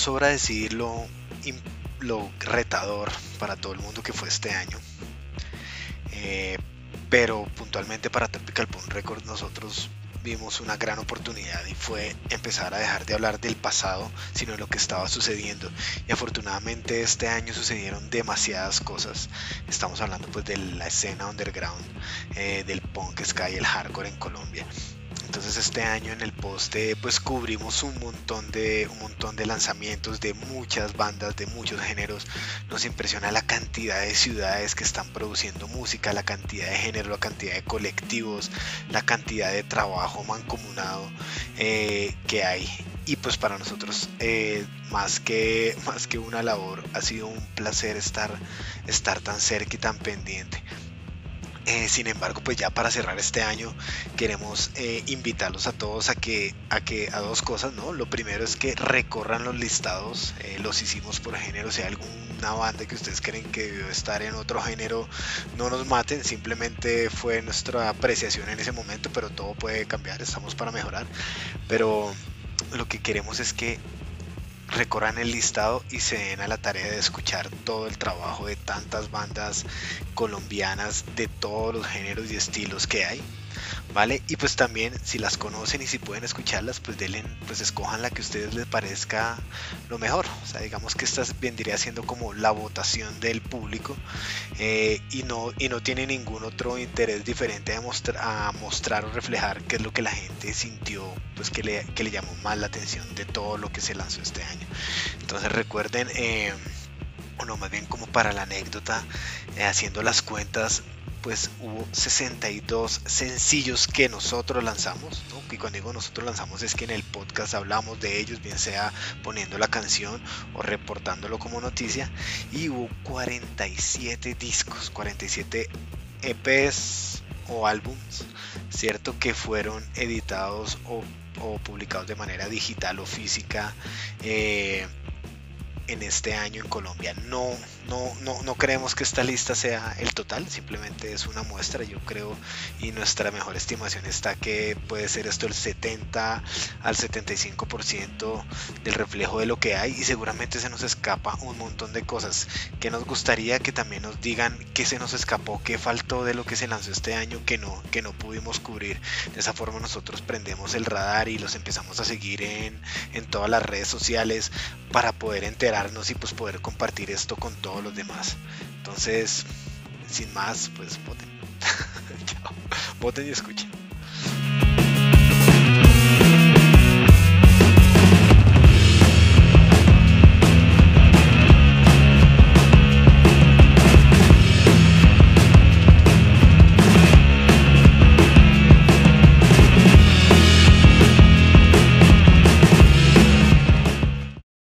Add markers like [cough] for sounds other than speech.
sobra decir lo, lo retador para todo el mundo que fue este año. Eh, pero puntualmente para Tropical Punk Records nosotros vimos una gran oportunidad y fue empezar a dejar de hablar del pasado, sino de lo que estaba sucediendo. Y afortunadamente este año sucedieron demasiadas cosas. Estamos hablando pues de la escena underground, eh, del punk, sky, el hardcore en Colombia. Entonces este año en el poste pues cubrimos un montón de un montón de lanzamientos de muchas bandas de muchos géneros. Nos impresiona la cantidad de ciudades que están produciendo música, la cantidad de género, la cantidad de colectivos, la cantidad de trabajo mancomunado eh, que hay. Y pues para nosotros eh, más que más que una labor ha sido un placer estar estar tan cerca y tan pendiente. Eh, sin embargo, pues ya para cerrar este año queremos eh, invitarlos a todos a que, a que a dos cosas, ¿no? Lo primero es que recorran los listados, eh, los hicimos por género, si hay alguna banda que ustedes creen que debió estar en otro género, no nos maten, simplemente fue nuestra apreciación en ese momento, pero todo puede cambiar, estamos para mejorar, pero lo que queremos es que recorran el listado y se den a la tarea de escuchar todo el trabajo de tantas bandas colombianas de todos los géneros y estilos que hay. ¿Vale? Y pues también si las conocen y si pueden escucharlas, pues denle, pues escojan la que a ustedes les parezca lo mejor. O sea, digamos que esta vendría siendo como la votación del público eh, y, no, y no tiene ningún otro interés diferente a, mostrar, a mostrar o reflejar qué es lo que la gente sintió, pues que le, que le llamó más la atención de todo lo que se lanzó este año. Entonces recuerden... Eh, bueno, más bien como para la anécdota, eh, haciendo las cuentas, pues hubo 62 sencillos que nosotros lanzamos, ¿no? y cuando digo nosotros lanzamos es que en el podcast hablamos de ellos, bien sea poniendo la canción o reportándolo como noticia, y hubo 47 discos, 47 EPs o álbums, ¿cierto? Que fueron editados o, publicados de manera digital o física. Eh, en este año en Colombia. No, no, no, no creemos que esta lista sea el total, simplemente es una muestra, yo creo, y nuestra mejor estimación está que puede ser esto el 70 al 75% del reflejo de lo que hay y seguramente se nos escapa un montón de cosas que nos gustaría que también nos digan qué se nos escapó, qué faltó de lo que se lanzó este año que no, que no pudimos cubrir. De esa forma nosotros prendemos el radar y los empezamos a seguir en, en todas las redes sociales para poder enterarnos y pues poder compartir esto con todos los demás. Entonces, sin más, pues voten. [laughs] Chao. Voten y escuchen.